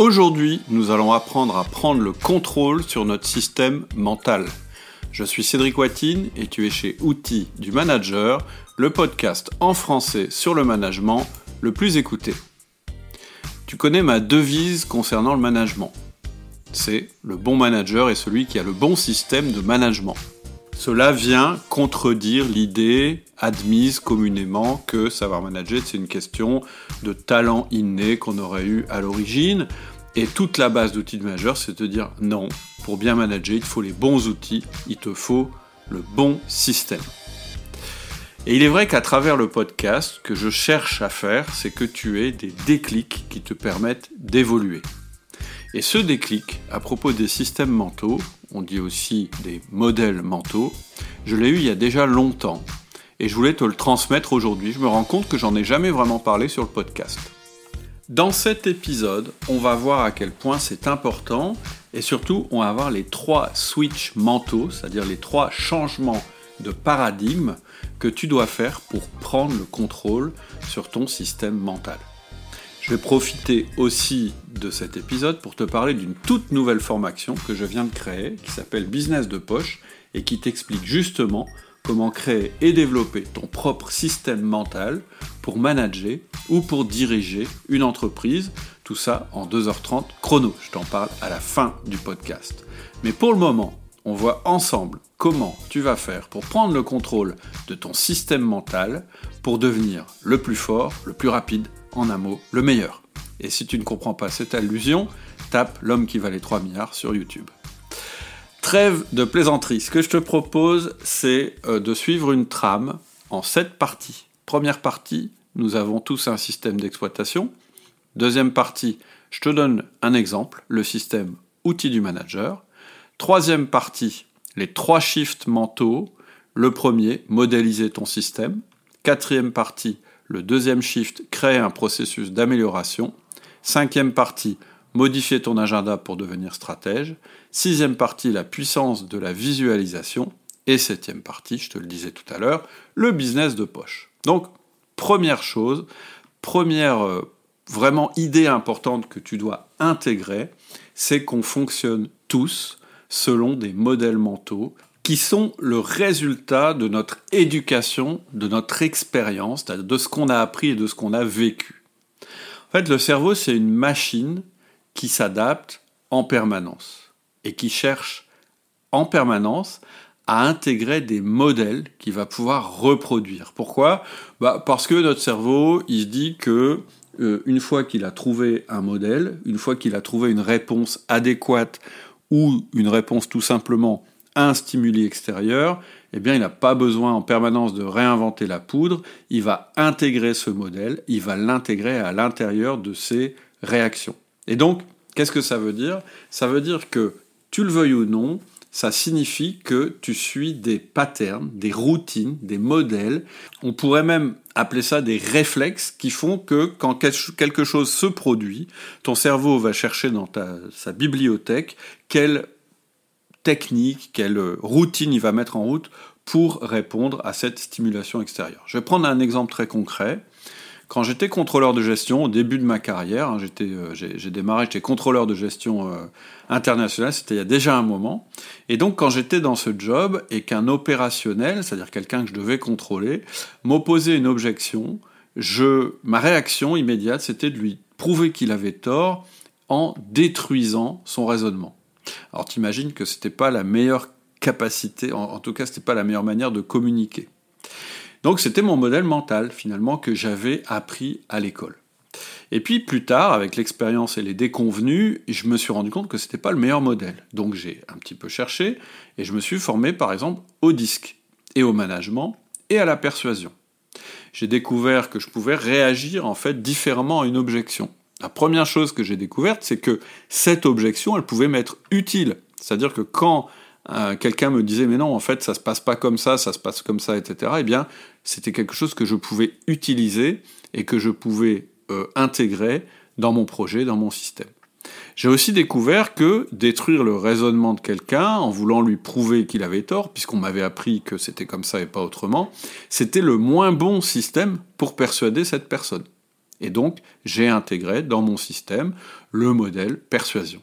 Aujourd'hui, nous allons apprendre à prendre le contrôle sur notre système mental. Je suis Cédric Watine et tu es chez Outils du Manager, le podcast en français sur le management le plus écouté. Tu connais ma devise concernant le management. C'est le bon manager est celui qui a le bon système de management. Cela vient contredire l'idée admise communément que savoir manager, c'est une question de talent inné qu'on aurait eu à l'origine. Et toute la base d'outils de manager, c'est de dire non, pour bien manager, il faut les bons outils, il te faut le bon système. Et il est vrai qu'à travers le podcast, que je cherche à faire, c'est que tu aies des déclics qui te permettent d'évoluer. Et ce déclic, à propos des systèmes mentaux, on dit aussi des modèles mentaux, je l'ai eu il y a déjà longtemps. Et je voulais te le transmettre aujourd'hui. Je me rends compte que j'en ai jamais vraiment parlé sur le podcast. Dans cet épisode, on va voir à quel point c'est important et surtout on va voir les trois switches mentaux, c'est-à-dire les trois changements de paradigme que tu dois faire pour prendre le contrôle sur ton système mental. Je vais profiter aussi de cet épisode pour te parler d'une toute nouvelle formation que je viens de créer, qui s'appelle Business de poche, et qui t'explique justement comment créer et développer ton propre système mental pour manager ou pour diriger une entreprise. Tout ça en 2h30 chrono. Je t'en parle à la fin du podcast. Mais pour le moment, on voit ensemble comment tu vas faire pour prendre le contrôle de ton système mental pour devenir le plus fort, le plus rapide, en un mot, le meilleur. Et si tu ne comprends pas cette allusion, tape L'homme qui valait 3 milliards sur YouTube. Trêve de plaisanterie. Ce que je te propose, c'est euh, de suivre une trame en 7 parties. Première partie, nous avons tous un système d'exploitation. Deuxième partie, je te donne un exemple, le système outil du manager. Troisième partie, les trois shifts mentaux. Le premier, modéliser ton système. Quatrième partie, le deuxième shift, créer un processus d'amélioration. Cinquième partie, modifier ton agenda pour devenir stratège. Sixième partie, la puissance de la visualisation. Et septième partie, je te le disais tout à l'heure, le business de poche. Donc, première chose, première euh, vraiment idée importante que tu dois intégrer, c'est qu'on fonctionne tous selon des modèles mentaux qui sont le résultat de notre éducation, de notre expérience, de ce qu'on a appris et de ce qu'on a vécu. En fait, le cerveau, c'est une machine qui s'adapte en permanence et qui cherche en permanence à intégrer des modèles qu'il va pouvoir reproduire. Pourquoi? Bah Parce que notre cerveau, il se dit que euh, une fois qu'il a trouvé un modèle, une fois qu'il a trouvé une réponse adéquate ou une réponse tout simplement à un stimuli extérieur, eh bien, il n'a pas besoin en permanence de réinventer la poudre, il va intégrer ce modèle, il va l'intégrer à l'intérieur de ses réactions. Et donc, qu'est-ce que ça veut dire? Ça veut dire que, tu le veuilles ou non, ça signifie que tu suis des patterns, des routines, des modèles. On pourrait même appeler ça des réflexes qui font que quand quelque chose se produit, ton cerveau va chercher dans sa bibliothèque quelle technique, quelle routine il va mettre en route pour répondre à cette stimulation extérieure. Je vais prendre un exemple très concret. Quand j'étais contrôleur de gestion au début de ma carrière, hein, euh, j'ai démarré, j'étais contrôleur de gestion euh, international, c'était il y a déjà un moment. Et donc quand j'étais dans ce job et qu'un opérationnel, c'est-à-dire quelqu'un que je devais contrôler, m'opposait une objection, je, ma réaction immédiate, c'était de lui prouver qu'il avait tort en détruisant son raisonnement. Alors t'imagines que c'était pas la meilleure capacité, en, en tout cas c'était pas la meilleure manière de communiquer. Donc c'était mon modèle mental finalement que j'avais appris à l'école. Et puis plus tard, avec l'expérience et les déconvenus, je me suis rendu compte que ce n'était pas le meilleur modèle. Donc j'ai un petit peu cherché et je me suis formé par exemple au disque et au management et à la persuasion. J'ai découvert que je pouvais réagir en fait différemment à une objection. La première chose que j'ai découverte, c'est que cette objection, elle pouvait m'être utile. C'est-à-dire que quand euh, quelqu'un me disait mais non en fait ça se passe pas comme ça, ça se passe comme ça, etc. Eh bien c'était quelque chose que je pouvais utiliser et que je pouvais euh, intégrer dans mon projet, dans mon système. J'ai aussi découvert que détruire le raisonnement de quelqu'un en voulant lui prouver qu'il avait tort, puisqu'on m'avait appris que c'était comme ça et pas autrement, c'était le moins bon système pour persuader cette personne. Et donc, j'ai intégré dans mon système le modèle persuasion.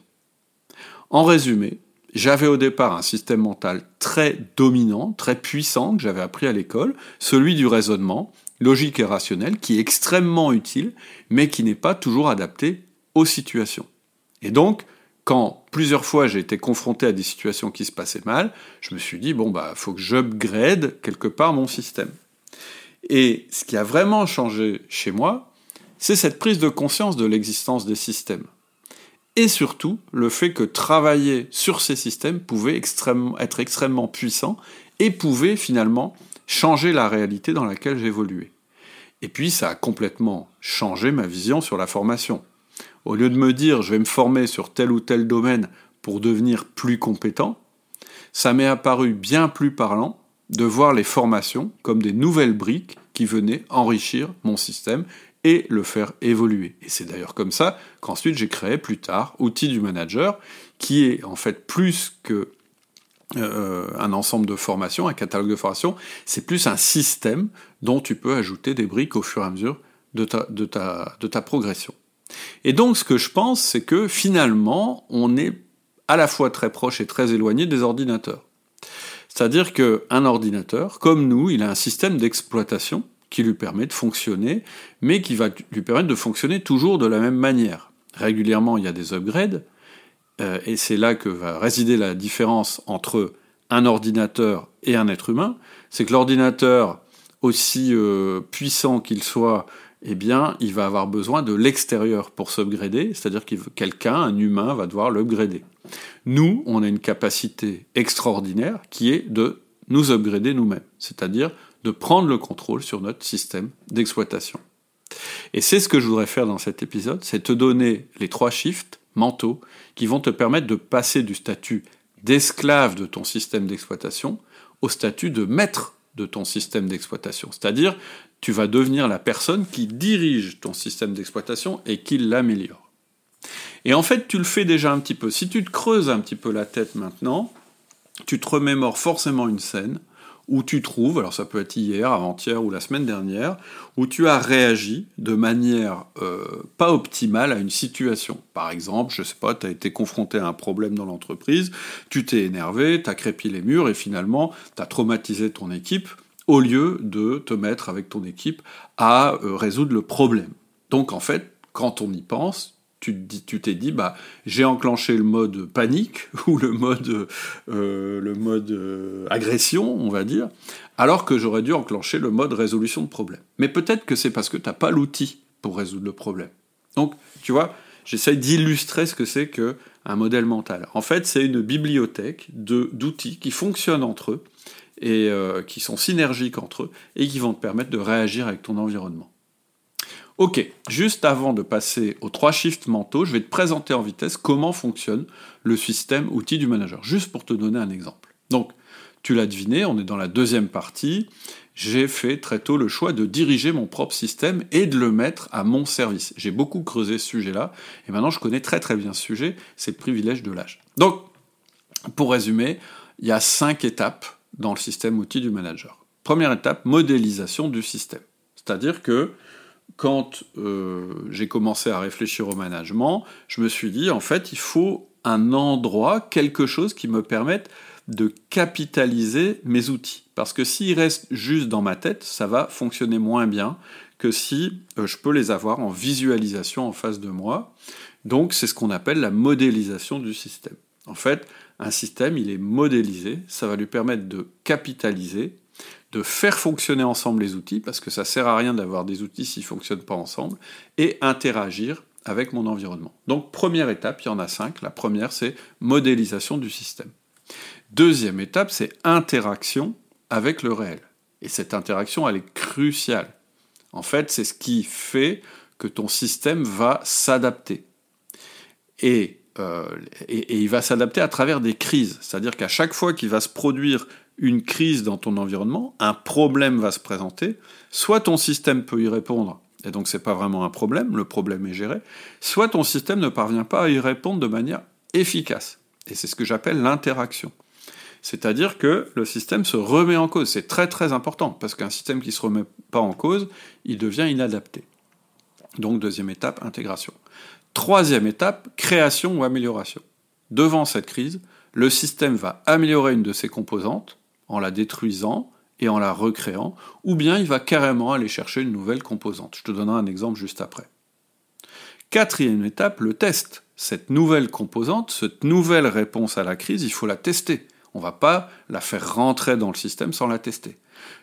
En résumé, j'avais au départ un système mental très dominant, très puissant, que j'avais appris à l'école, celui du raisonnement, logique et rationnel, qui est extrêmement utile, mais qui n'est pas toujours adapté aux situations. Et donc, quand plusieurs fois j'ai été confronté à des situations qui se passaient mal, je me suis dit, bon, bah, faut que j'upgrade quelque part mon système. Et ce qui a vraiment changé chez moi, c'est cette prise de conscience de l'existence des systèmes. Et surtout, le fait que travailler sur ces systèmes pouvait être extrêmement puissant et pouvait finalement changer la réalité dans laquelle j'évoluais. Et puis, ça a complètement changé ma vision sur la formation. Au lieu de me dire je vais me former sur tel ou tel domaine pour devenir plus compétent, ça m'est apparu bien plus parlant de voir les formations comme des nouvelles briques qui venaient enrichir mon système et le faire évoluer. Et c'est d'ailleurs comme ça qu'ensuite j'ai créé plus tard Outils du manager, qui est en fait plus que euh, un ensemble de formations, un catalogue de formations, c'est plus un système dont tu peux ajouter des briques au fur et à mesure de ta, de ta, de ta progression. Et donc ce que je pense, c'est que finalement, on est à la fois très proche et très éloigné des ordinateurs. C'est-à-dire qu'un ordinateur, comme nous, il a un système d'exploitation qui lui permet de fonctionner, mais qui va lui permettre de fonctionner toujours de la même manière. Régulièrement, il y a des upgrades, euh, et c'est là que va résider la différence entre un ordinateur et un être humain, c'est que l'ordinateur, aussi euh, puissant qu'il soit, eh bien, il va avoir besoin de l'extérieur pour s'upgrader, c'est-à-dire que quelqu'un, un humain, va devoir l'upgrader. Nous, on a une capacité extraordinaire qui est de nous upgrader nous-mêmes, c'est-à-dire de prendre le contrôle sur notre système d'exploitation. Et c'est ce que je voudrais faire dans cet épisode, c'est te donner les trois shifts mentaux qui vont te permettre de passer du statut d'esclave de ton système d'exploitation au statut de maître de ton système d'exploitation. C'est-à-dire, tu vas devenir la personne qui dirige ton système d'exploitation et qui l'améliore. Et en fait, tu le fais déjà un petit peu. Si tu te creuses un petit peu la tête maintenant, tu te remémores forcément une scène où tu trouves, alors ça peut être hier, avant-hier ou la semaine dernière, où tu as réagi de manière euh, pas optimale à une situation. Par exemple, je sais pas, tu as été confronté à un problème dans l'entreprise, tu t'es énervé, tu as crépi les murs et finalement tu as traumatisé ton équipe au lieu de te mettre avec ton équipe à euh, résoudre le problème. Donc en fait, quand on y pense, tu t'es dit, bah, j'ai enclenché le mode panique ou le mode, euh, le mode euh, agression, on va dire, alors que j'aurais dû enclencher le mode résolution de problème. Mais peut-être que c'est parce que tu n'as pas l'outil pour résoudre le problème. Donc, tu vois, j'essaie d'illustrer ce que c'est qu'un modèle mental. En fait, c'est une bibliothèque d'outils qui fonctionnent entre eux et euh, qui sont synergiques entre eux et qui vont te permettre de réagir avec ton environnement. Ok, juste avant de passer aux trois shifts mentaux, je vais te présenter en vitesse comment fonctionne le système outil du manager, juste pour te donner un exemple. Donc, tu l'as deviné, on est dans la deuxième partie. J'ai fait très tôt le choix de diriger mon propre système et de le mettre à mon service. J'ai beaucoup creusé ce sujet-là, et maintenant je connais très très bien ce sujet, c'est le privilège de l'âge. Donc, pour résumer, il y a cinq étapes dans le système outil du manager. Première étape, modélisation du système. C'est-à-dire que quand euh, j'ai commencé à réfléchir au management, je me suis dit, en fait, il faut un endroit, quelque chose qui me permette de capitaliser mes outils. Parce que s'ils restent juste dans ma tête, ça va fonctionner moins bien que si euh, je peux les avoir en visualisation en face de moi. Donc c'est ce qu'on appelle la modélisation du système. En fait, un système, il est modélisé, ça va lui permettre de capitaliser de faire fonctionner ensemble les outils, parce que ça sert à rien d'avoir des outils s'ils ne fonctionnent pas ensemble, et interagir avec mon environnement. Donc première étape, il y en a cinq. La première, c'est modélisation du système. Deuxième étape, c'est interaction avec le réel. Et cette interaction, elle est cruciale. En fait, c'est ce qui fait que ton système va s'adapter. Et, euh, il va s'adapter à travers des crises. C'est-à-dire qu'à chaque fois qu'il va se produire une crise dans ton environnement, un problème va se présenter, soit ton système peut y répondre, et donc c'est pas vraiment un problème, le problème est géré, soit ton système ne parvient pas à y répondre de manière efficace. Et c'est ce que j'appelle l'interaction. C'est-à-dire que le système se remet en cause. C'est très très important, parce qu'un système qui ne se remet pas en cause, il devient inadapté. Donc deuxième étape, intégration. Troisième étape, création ou amélioration. Devant cette crise, le système va améliorer une de ses composantes en la détruisant et en la recréant, ou bien il va carrément aller chercher une nouvelle composante. Je te donnerai un exemple juste après. Quatrième étape, le test. Cette nouvelle composante, cette nouvelle réponse à la crise, il faut la tester. On ne va pas la faire rentrer dans le système sans la tester.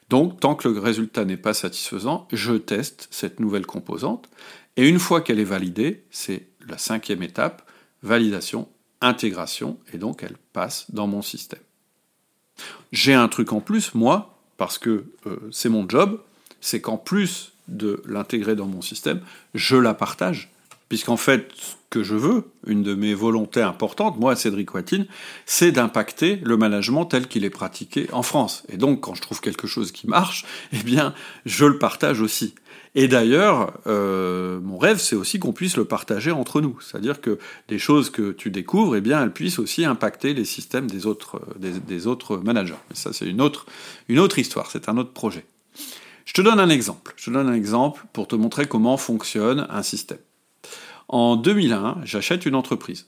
Donc, tant que le résultat n'est pas satisfaisant, je teste cette nouvelle composante. Et une fois qu'elle est validée, c'est la cinquième étape, validation, intégration, et donc elle passe dans mon système. J'ai un truc en plus, moi, parce que euh, c'est mon job, c'est qu'en plus de l'intégrer dans mon système, je la partage puisqu'en fait, ce que je veux, une de mes volontés importantes, moi, Cédric Watine, c'est d'impacter le management tel qu'il est pratiqué en France. Et donc, quand je trouve quelque chose qui marche, eh bien, je le partage aussi. Et d'ailleurs, euh, mon rêve, c'est aussi qu'on puisse le partager entre nous. C'est-à-dire que des choses que tu découvres, eh bien, elles puissent aussi impacter les systèmes des autres, des, autres managers. Mais ça, c'est une autre, une autre histoire, c'est un autre projet. Je te donne un exemple. Je te donne un exemple pour te montrer comment fonctionne un système. En 2001, j'achète une entreprise.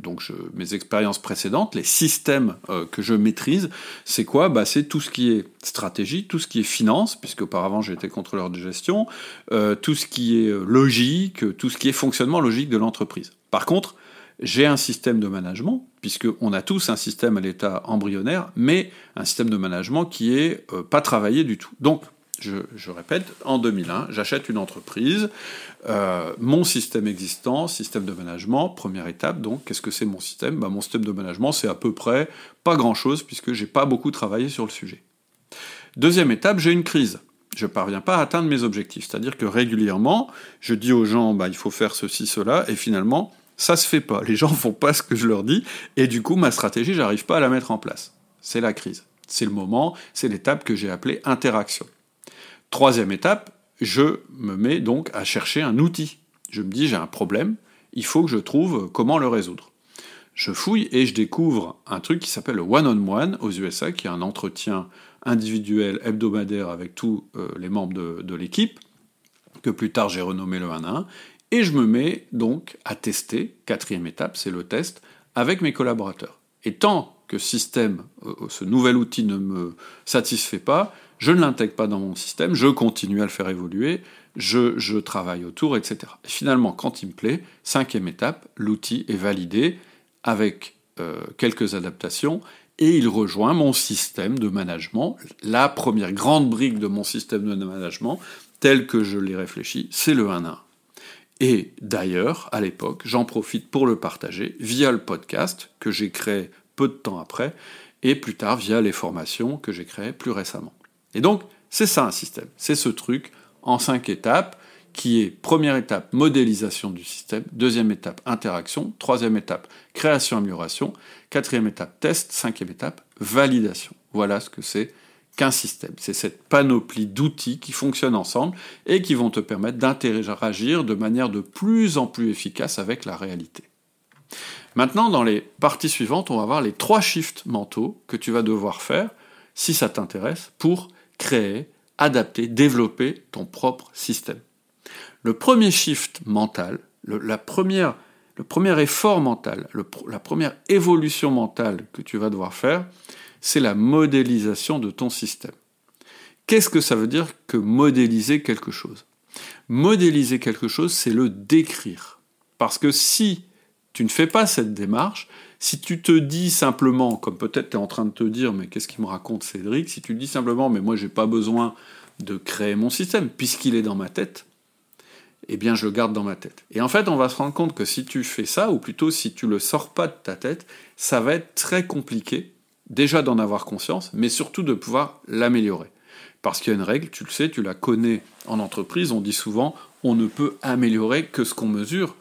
Donc mes expériences précédentes, les systèmes euh, que je maîtrise, c'est quoi? Bah, C'est tout ce qui est stratégie, tout ce qui est finance, puisque auparavant j'étais contrôleur de gestion, euh, tout ce qui est euh, logique, tout ce qui est fonctionnement logique de l'entreprise. Par contre, j'ai un système de management, puisqu'on a tous un système à l'état embryonnaire, mais un système de management qui est pas travaillé du tout. Donc, je, répète, en 2001, j'achète une entreprise, euh, mon système existant, système de management, première étape, donc qu'est-ce que c'est mon système? Bah, Mon système de management, c'est à peu près pas grand-chose, puisque j'ai pas beaucoup travaillé sur le sujet. Deuxième étape, j'ai une crise. Je ne parviens pas à atteindre mes objectifs. C'est-à-dire que régulièrement, je dis aux gens, bah, il faut faire ceci, cela, et finalement, ça se fait pas. Les gens font pas ce que je leur dis, et du coup, ma stratégie, j'arrive pas à la mettre en place. C'est la crise. C'est le moment, c'est l'étape que j'ai appelée interaction. Troisième étape, je me mets donc à chercher un outil. Je me dis, j'ai un problème, il faut que je trouve comment le résoudre. Je fouille et je découvre un truc qui s'appelle le one-on-one aux USA, qui est un entretien individuel hebdomadaire avec tous euh, les membres de, l'équipe, que plus tard j'ai renommé le 1 à 1, et je me mets donc à tester, quatrième étape, c'est le test, avec mes collaborateurs. Et tant que système, euh, ce nouvel outil ne me satisfait pas, je ne l'intègre pas dans mon système, je continue à le faire évoluer, je, travaille autour, etc. Et finalement, quand il me plaît, cinquième étape, l'outil est validé avec euh, quelques adaptations et il rejoint mon système de management. La première grande brique de mon système de management, tel que je l'ai réfléchi, c'est le 1 1. Et d'ailleurs, à l'époque, j'en profite pour le partager via le podcast que j'ai créé peu de temps après, et plus tard via les formations que j'ai créées plus récemment. Et donc, c'est ça un système. C'est ce truc en cinq étapes qui est première étape modélisation du système, deuxième étape interaction, troisième étape création amélioration, quatrième étape test, cinquième étape validation. Voilà ce que c'est qu'un système. C'est cette panoplie d'outils qui fonctionnent ensemble et qui vont te permettre d'interagir de manière de plus en plus efficace avec la réalité. Maintenant, dans les parties suivantes, on va voir les trois shifts mentaux que tu vas devoir faire, si ça t'intéresse, pour créer, adapter, développer ton propre système. Le premier shift mental, le, premier effort mental, la première évolution mentale que tu vas devoir faire, c'est la modélisation de ton système. Qu'est-ce que ça veut dire que modéliser quelque chose? Modéliser quelque chose, c'est le décrire. Parce que si tu ne fais pas cette démarche, si tu te dis simplement, comme peut-être tu es en train de te dire, mais qu'est-ce qu'il me raconte Cédric Si tu te dis simplement, mais moi j'ai pas besoin de créer mon système, puisqu'il est dans ma tête, eh bien je le garde dans ma tête. Et en fait, on va se rendre compte que si tu fais ça, ou plutôt si tu le sors pas de ta tête, ça va être très compliqué, déjà d'en avoir conscience, mais surtout de pouvoir l'améliorer. Parce qu'il y a une règle, tu le sais, tu la connais en entreprise, on dit souvent, on ne peut améliorer que ce qu'on mesure.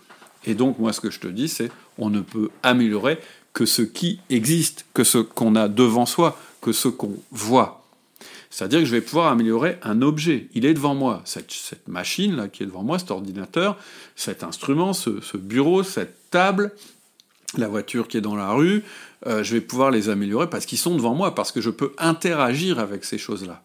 Et donc, moi, ce que je te dis, c'est on ne peut améliorer que ce qui existe, que ce qu'on a devant soi, que ce qu'on voit. C'est-à-dire que je vais pouvoir améliorer un objet. Il est devant moi. Cette, machine là qui est devant moi, cet ordinateur, cet instrument, ce, bureau, cette table, la voiture qui est dans la rue, euh, je vais pouvoir les améliorer parce qu'ils sont devant moi, parce que je peux interagir avec ces choses-là.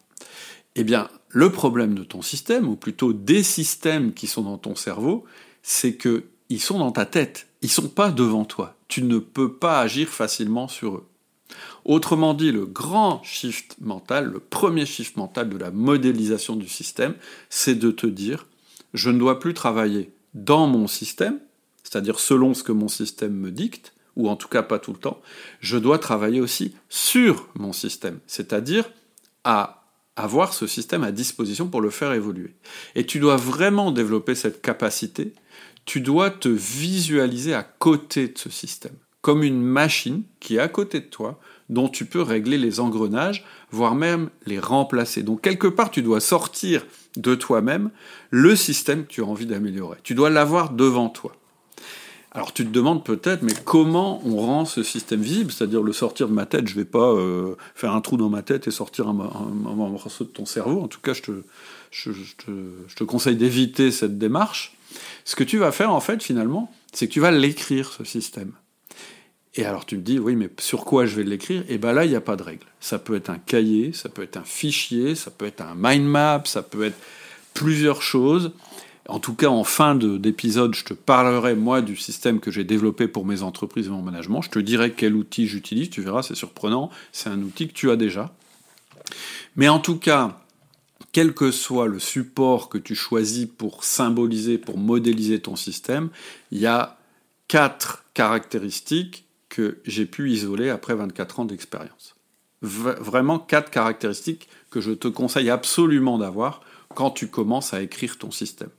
Eh bien, le problème de ton système, ou plutôt des systèmes qui sont dans ton cerveau, c'est que ils sont dans ta tête, ils sont pas devant toi. Tu ne peux pas agir facilement sur eux. Autrement dit, le grand shift mental, le premier shift mental de la modélisation du système, c'est de te dire, je ne dois plus travailler dans mon système, c'est-à-dire selon ce que mon système me dicte, ou en tout cas pas tout le temps, je dois travailler aussi sur mon système, c'est-à-dire à avoir ce système à disposition pour le faire évoluer. Et tu dois vraiment développer cette capacité, tu dois te visualiser à côté de ce système, comme une machine qui est à côté de toi, dont tu peux régler les engrenages, voire même les remplacer. Donc quelque part, tu dois sortir de toi-même le système que tu as envie d'améliorer. Tu dois l'avoir devant toi. Alors tu te demandes peut-être, mais comment on rend ce système visible? C'est-à-dire le sortir de ma tête, je ne vais pas euh, faire un trou dans ma tête et sortir un, morceau de ton cerveau. En tout cas, je te, je te conseille d'éviter cette démarche. Ce que tu vas faire, en fait, finalement, c'est que tu vas l'écrire, ce système. Et alors tu me dis, oui, mais sur quoi je vais l'écrire? Et bien là, il n'y a pas de règle. Ça peut être un cahier, ça peut être un fichier, ça peut être un mind map, ça peut être plusieurs choses. En tout cas, en fin d'épisode, je te parlerai, moi, du système que j'ai développé pour mes entreprises et mon management. Je te dirai quel outil j'utilise, tu verras, c'est surprenant. C'est un outil que tu as déjà. Mais en tout cas, quel que soit le support que tu choisis pour symboliser, pour modéliser ton système, il y a quatre caractéristiques que j'ai pu isoler après 24 ans d'expérience. vraiment quatre caractéristiques que je te conseille absolument d'avoir quand tu commences à écrire ton système.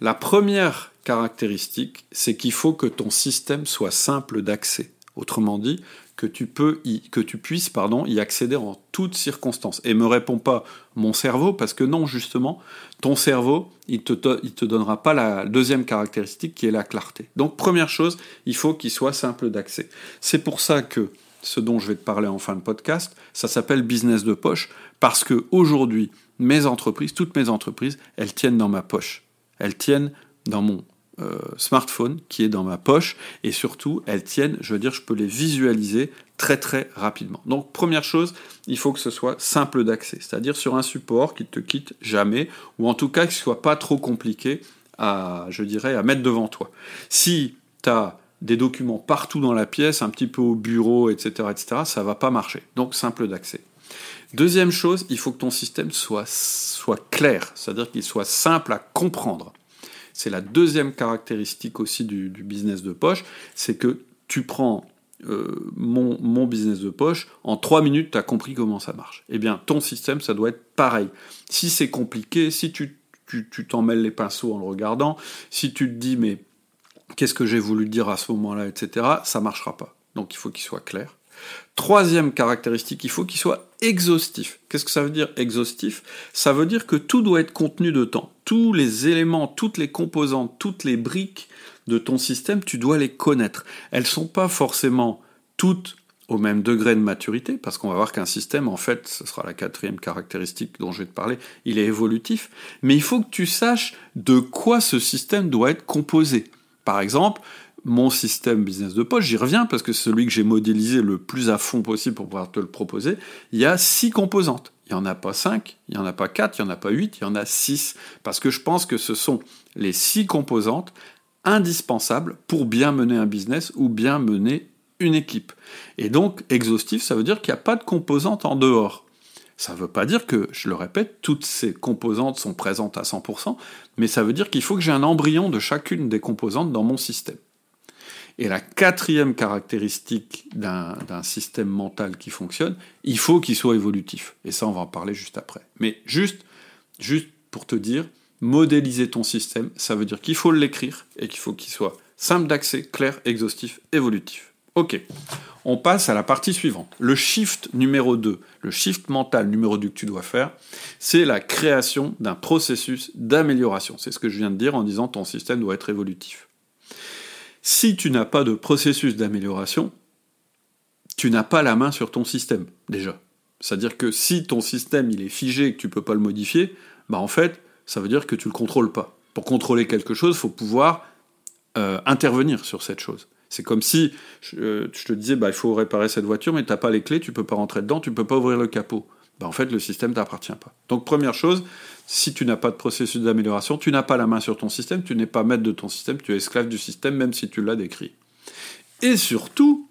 La première caractéristique, c'est qu'il faut que ton système soit simple d'accès. Autrement dit, que tu, peux que tu puisses pardon, y accéder en toutes circonstances. Et me réponds pas mon cerveau, parce que non, justement, ton cerveau, il te, il te donnera pas la deuxième caractéristique qui est la clarté. Donc, première chose, il faut qu'il soit simple d'accès. C'est pour ça que ce dont je vais te parler en fin de podcast, ça s'appelle business de poche, parce que aujourd'hui, mes entreprises, toutes mes entreprises, elles tiennent dans ma poche. Elles tiennent dans mon euh, smartphone qui est dans ma poche et surtout elles tiennent, je veux dire, je peux les visualiser très très rapidement. Donc première chose, il faut que ce soit simple d'accès, c'est-à-dire sur un support qui ne te quitte jamais ou en tout cas qui soit pas trop compliqué à, je dirais, à mettre devant toi. Si tu as des documents partout dans la pièce, un petit peu au bureau, etc., etc., ça va pas marcher. Donc simple d'accès. Deuxième chose, il faut que ton système soit, soit clair, c'est-à-dire qu'il soit simple à comprendre. C'est la deuxième caractéristique aussi du, business de poche, c'est que tu prends euh, mon, business de poche, en trois minutes, tu as compris comment ça marche. Eh bien, ton système, ça doit être pareil. Si c'est compliqué, si tu t'en mêles les pinceaux en le regardant, si tu te dis, mais qu'est-ce que j'ai voulu dire à ce moment-là, etc., ça marchera pas. Donc il faut qu'il soit clair. Troisième caractéristique, il faut qu'il soit exhaustif. Qu'est-ce que ça veut dire exhaustif? Ça veut dire que tout doit être contenu de temps. Tous les éléments, toutes les composantes, toutes les briques de ton système, tu dois les connaître. Elles ne sont pas forcément toutes au même degré de maturité, parce qu'on va voir qu'un système, en fait, ce sera la quatrième caractéristique dont je vais te parler, il est évolutif, mais il faut que tu saches de quoi ce système doit être composé. Par exemple, mon système business de poche, j'y reviens parce que c'est celui que j'ai modélisé le plus à fond possible pour pouvoir te le proposer, il y a six composantes. Il n'y en a pas cinq, il n'y en a pas quatre, il n'y en a pas huit, il y en a six. Parce que je pense que ce sont les six composantes indispensables pour bien mener un business ou bien mener une équipe. Et donc, exhaustif, ça veut dire qu'il n'y a pas de composantes en dehors. Ça ne veut pas dire que, je le répète, toutes ces composantes sont présentes à 100%, mais ça veut dire qu'il faut que j'ai un embryon de chacune des composantes dans mon système. Et la quatrième caractéristique d'un système mental qui fonctionne, il faut qu'il soit évolutif. Et ça, on va en parler juste après. Mais juste, juste pour te dire, modéliser ton système, ça veut dire qu'il faut l'écrire et qu'il faut qu'il soit simple d'accès, clair, exhaustif, évolutif. Ok, on passe à la partie suivante. Le shift numéro 2, le shift mental numéro 2 que tu dois faire, c'est la création d'un processus d'amélioration. C'est ce que je viens de dire en disant ton système doit être évolutif. Si tu n'as pas de processus d'amélioration, tu n'as pas la main sur ton système, déjà. C'est-à-dire que si ton système il est figé et que tu ne peux pas le modifier, bah en fait, ça veut dire que tu ne le contrôles pas. Pour contrôler quelque chose, il faut pouvoir euh, intervenir sur cette chose. C'est comme si je, te disais, bah, il faut réparer cette voiture, mais tu n'as pas les clés, tu ne peux pas rentrer dedans, tu ne peux pas ouvrir le capot. Bah, en fait, le système t'appartient pas. Donc, première chose, si tu n'as pas de processus d'amélioration, tu n'as pas la main sur ton système, tu n'es pas maître de ton système, tu es esclave du système, même si tu l'as décrit. Et surtout,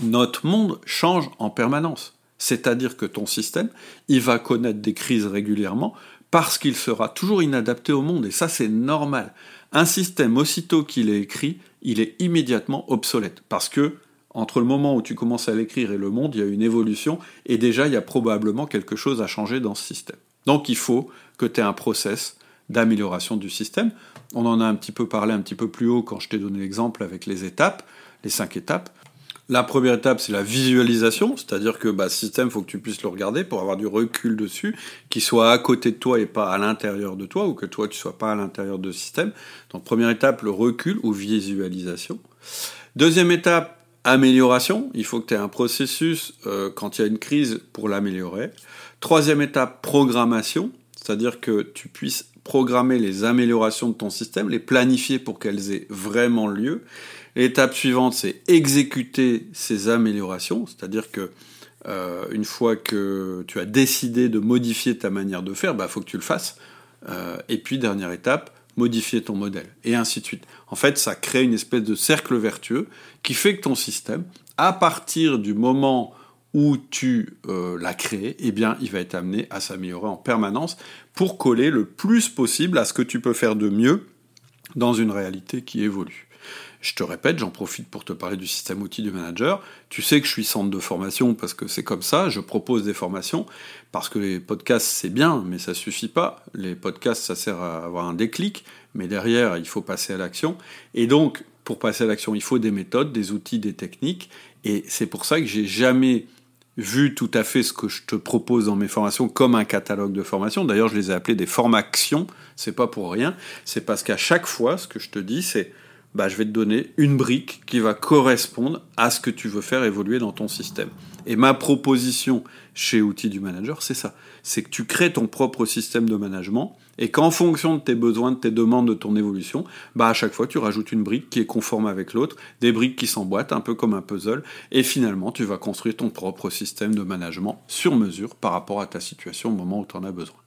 notre monde change en permanence. C'est-à-dire que ton système, il va connaître des crises régulièrement parce qu'il sera toujours inadapté au monde. Et ça, c'est normal. Un système, aussitôt qu'il est écrit, il est immédiatement obsolète. Parce que, entre le moment où tu commences à l'écrire et le monde, il y a une évolution, et déjà, il y a probablement quelque chose à changer dans ce système. Donc, il faut que tu aies un process d'amélioration du système. On en a un petit peu parlé un petit peu plus haut quand je t'ai donné l'exemple avec les étapes, les cinq étapes. La première étape, c'est la visualisation, c'est-à-dire que bah, système, il faut que tu puisses le regarder pour avoir du recul dessus, qu'il soit à côté de toi et pas à l'intérieur de toi, ou que toi, tu sois pas à l'intérieur de ce système. Donc, première étape, le recul ou visualisation. Deuxième étape, amélioration. Il faut que tu aies un processus euh, quand il y a une crise pour l'améliorer. Troisième étape, programmation, c'est-à-dire que tu puisses programmer les améliorations de ton système, les planifier pour qu'elles aient vraiment lieu. L'étape suivante, c'est exécuter ces améliorations, c'est-à-dire que euh, une fois que tu as décidé de modifier ta manière de faire, il bah, faut que tu le fasses. Euh, et puis, dernière étape, modifier ton modèle, et ainsi de suite. En fait, ça crée une espèce de cercle vertueux qui fait que ton système, à partir du moment où tu euh, l'as créé, eh bien, il va être amené à s'améliorer en permanence pour coller le plus possible à ce que tu peux faire de mieux dans une réalité qui évolue. Je te répète, j'en profite pour te parler du système outil du manager. Tu sais que je suis centre de formation parce que c'est comme ça, je propose des formations, parce que les podcasts c'est bien, mais ça suffit pas. Les podcasts ça sert à avoir un déclic, mais derrière il faut passer à l'action. Et donc, pour passer à l'action, il faut des méthodes, des outils, des techniques, et c'est pour ça que j'ai jamais vu tout à fait ce que je te propose dans mes formations comme un catalogue de formation. D'ailleurs, je les ai appelés des formations, c'est pas pour rien. C'est parce qu'à chaque fois, ce que je te dis, c'est bah, je vais te donner une brique qui va correspondre à ce que tu veux faire évoluer dans ton système. Et ma proposition chez Outils du Manager, c'est ça. C'est que tu crées ton propre système de management et qu'en fonction de tes besoins, de tes demandes, de ton évolution, bah, à chaque fois, tu rajoutes une brique qui est conforme avec l'autre, des briques qui s'emboîtent, un peu comme un puzzle, et finalement, tu vas construire ton propre système de management sur mesure par rapport à ta situation au moment où tu en as besoin.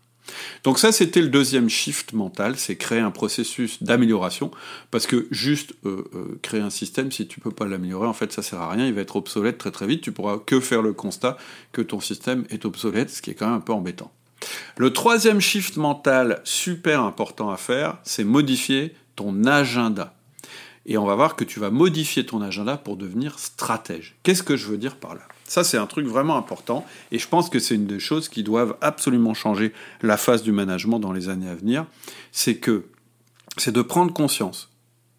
Donc ça, c'était le deuxième shift mental, c'est créer un processus d'amélioration, parce que juste euh, euh, créer un système, si tu peux pas l'améliorer, en fait, ça sert à rien, il va être obsolète très très vite, tu pourras que faire le constat que ton système est obsolète, ce qui est quand même un peu embêtant. Le troisième shift mental super important à faire, c'est modifier ton agenda. Et on va voir que tu vas modifier ton agenda pour devenir stratège. Qu'est-ce que je veux dire par là? Ça, c'est un truc vraiment important, et je pense que c'est une des choses qui doivent absolument changer la face du management dans les années à venir. C'est que c'est de prendre conscience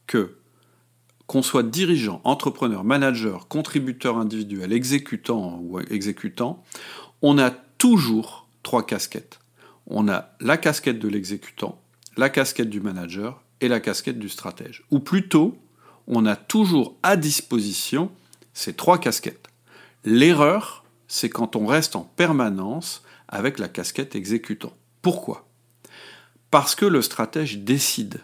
que qu'on soit dirigeant, entrepreneur, manager, contributeur individuel, exécutant ou exécutant, on a toujours trois casquettes. On a la casquette de l'exécutant, la casquette du manager et la casquette du stratège. Ou plutôt, on a toujours à disposition ces trois casquettes. L'erreur, c'est quand on reste en permanence avec la casquette exécutant. Pourquoi? Parce que le stratège décide.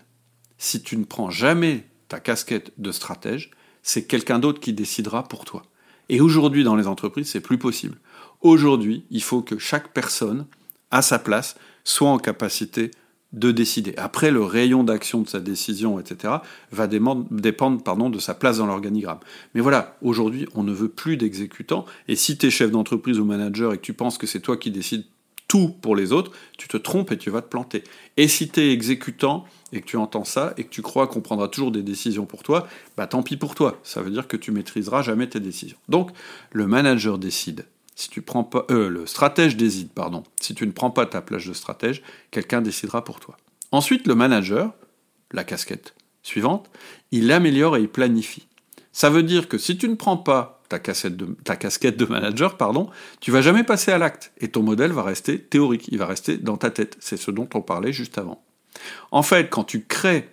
Si tu ne prends jamais ta casquette de stratège, c'est quelqu'un d'autre qui décidera pour toi. Et aujourd'hui, dans les entreprises, c'est plus possible. Aujourd'hui, il faut que chaque personne, à sa place, soit en capacité de décider. Après, le rayon d'action de sa décision, etc., va dépendre de sa place dans l'organigramme. Mais voilà, aujourd'hui, on ne veut plus d'exécutants, et si tu es chef d'entreprise ou manager et que tu penses que c'est toi qui décides tout pour les autres, tu te trompes et tu vas te planter. Et si tu es exécutant et que tu entends ça et que tu crois qu'on prendra toujours des décisions pour toi, bah tant pis pour toi. Ça veut dire que tu maîtriseras jamais tes décisions. Donc, le manager décide. Si tu euh, le stratège décide, pardon. Si tu ne prends pas ta place de stratège, quelqu'un décidera pour toi. Ensuite, le manager, la casquette suivante, il améliore et il planifie. Ça veut dire que si tu ne prends pas ta, ta casquette de manager, pardon, tu vas jamais passer à l'acte et ton modèle va rester théorique, il va rester dans ta tête. C'est ce dont on parlait juste avant. En fait, quand tu crées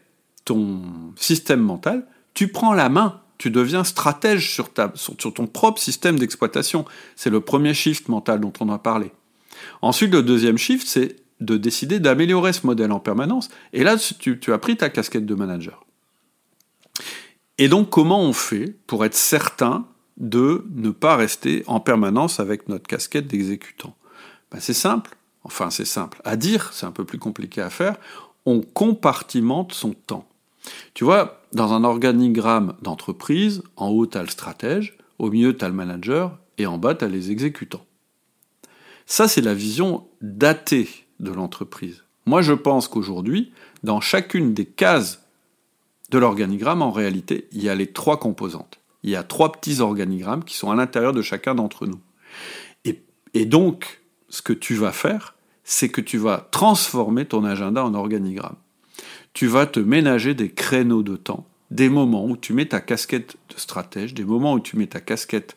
ton système mental, tu prends la main tu deviens stratège sur, ton propre système d'exploitation. C'est le premier shift mental dont on a parlé. Ensuite, le deuxième shift, c'est de décider d'améliorer ce modèle en permanence. Et là, tu, tu, as pris ta casquette de manager. Et donc, comment on fait pour être certain de ne pas rester en permanence avec notre casquette d'exécutant? Ben, C'est simple. Enfin, c'est simple. À dire, c'est un peu plus compliqué à faire. On compartimente son temps. Tu vois, dans un organigramme d'entreprise, en haut, tu as le stratège, au milieu, tu as le manager, et en bas, tu as les exécutants. Ça, c'est la vision datée de l'entreprise. Moi, je pense qu'aujourd'hui, dans chacune des cases de l'organigramme, en réalité, il y a les trois composantes. Il y a trois petits organigrammes qui sont à l'intérieur de chacun d'entre nous. Et, et, donc, ce que tu vas faire, c'est que tu vas transformer ton agenda en organigramme. Tu vas te ménager des créneaux de temps, des moments où tu mets ta casquette de stratège, des moments où tu mets ta casquette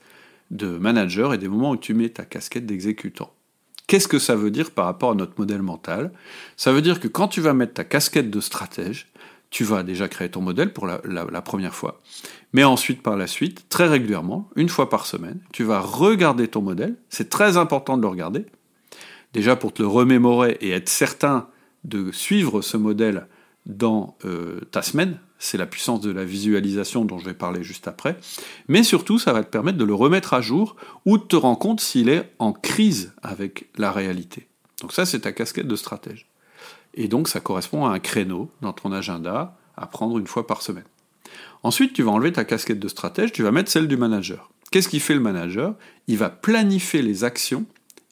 de manager et des moments où tu mets ta casquette d'exécutant. Qu'est-ce que ça veut dire par rapport à notre modèle mental? Ça veut dire que quand tu vas mettre ta casquette de stratège, tu vas déjà créer ton modèle pour la, première fois. Mais ensuite, par la suite, très régulièrement, une fois par semaine, tu vas regarder ton modèle. C'est très important de le regarder. Déjà pour te le remémorer et être certain de suivre ce modèle dans euh, ta semaine, c'est la puissance de la visualisation dont je vais parler juste après, mais surtout ça va te permettre de le remettre à jour ou de te rendre compte s'il est en crise avec la réalité. Donc ça c'est ta casquette de stratège. Et donc ça correspond à un créneau dans ton agenda à prendre une fois par semaine. Ensuite tu vas enlever ta casquette de stratège, tu vas mettre celle du manager. Qu'est-ce qu'il fait le manager? Il va planifier les actions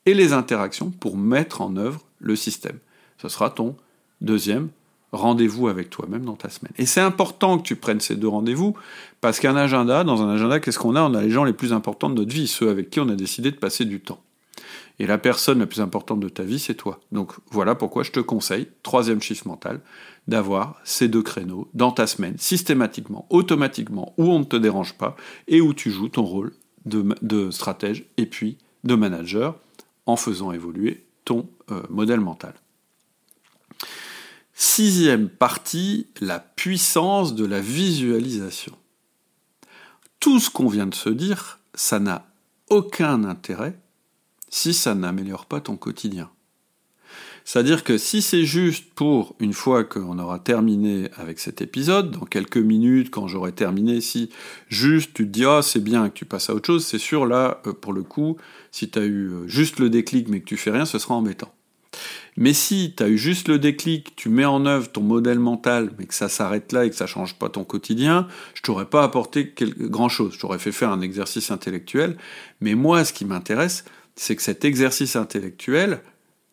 et les interactions pour mettre en œuvre le système. Ce sera ton deuxième rendez-vous avec toi-même dans ta semaine. Et c'est important que tu prennes ces deux rendez-vous, parce qu'un agenda, dans un agenda, qu'est-ce qu'on a? On a les gens les plus importants de notre vie, ceux avec qui on a décidé de passer du temps. Et la personne la plus importante de ta vie, c'est toi. Donc voilà pourquoi je te conseille, troisième chiffre mental, d'avoir ces deux créneaux dans ta semaine, systématiquement, automatiquement, où on ne te dérange pas, et où tu joues ton rôle de, stratège et puis de manager, en faisant évoluer ton euh, modèle mental. Sixième partie, la puissance de la visualisation. Tout ce qu'on vient de se dire, ça n'a aucun intérêt si ça n'améliore pas ton quotidien. C'est-à-dire que si c'est juste pour une fois qu'on aura terminé avec cet épisode, dans quelques minutes, quand j'aurai terminé, si juste tu te dis ah c'est bien que tu passes à autre chose, c'est sûr là euh, pour le coup, si tu as eu euh, juste le déclic mais que tu fais rien, ce sera embêtant. Mais si tu as eu juste le déclic, tu mets en œuvre ton modèle mental, mais que ça s'arrête là et que ça change pas ton quotidien, je t'aurais pas apporté grand chose. Je t'aurais fait faire un exercice intellectuel. Mais moi, ce qui m'intéresse, c'est que cet exercice intellectuel,